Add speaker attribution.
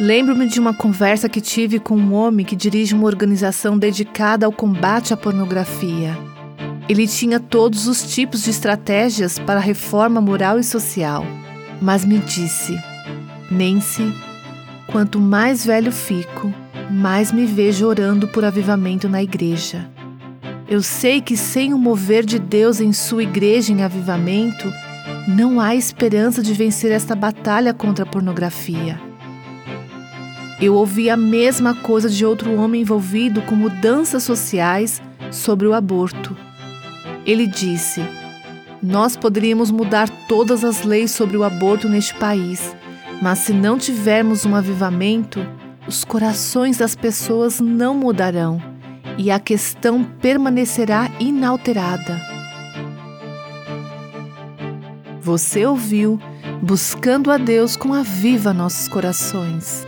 Speaker 1: Lembro-me de uma conversa que tive com um homem que dirige uma organização dedicada ao combate à pornografia. Ele tinha todos os tipos de estratégias para a reforma moral e social, mas me disse: Nancy, quanto mais velho fico, mais me vejo orando por avivamento na igreja. Eu sei que sem o mover de Deus em sua igreja em avivamento, não há esperança de vencer esta batalha contra a pornografia. Eu ouvi a mesma coisa de outro homem envolvido com mudanças sociais sobre o aborto. Ele disse: Nós poderíamos mudar todas as leis sobre o aborto neste país, mas se não tivermos um avivamento, os corações das pessoas não mudarão e a questão permanecerá inalterada. Você ouviu Buscando a Deus com Aviva Nossos Corações.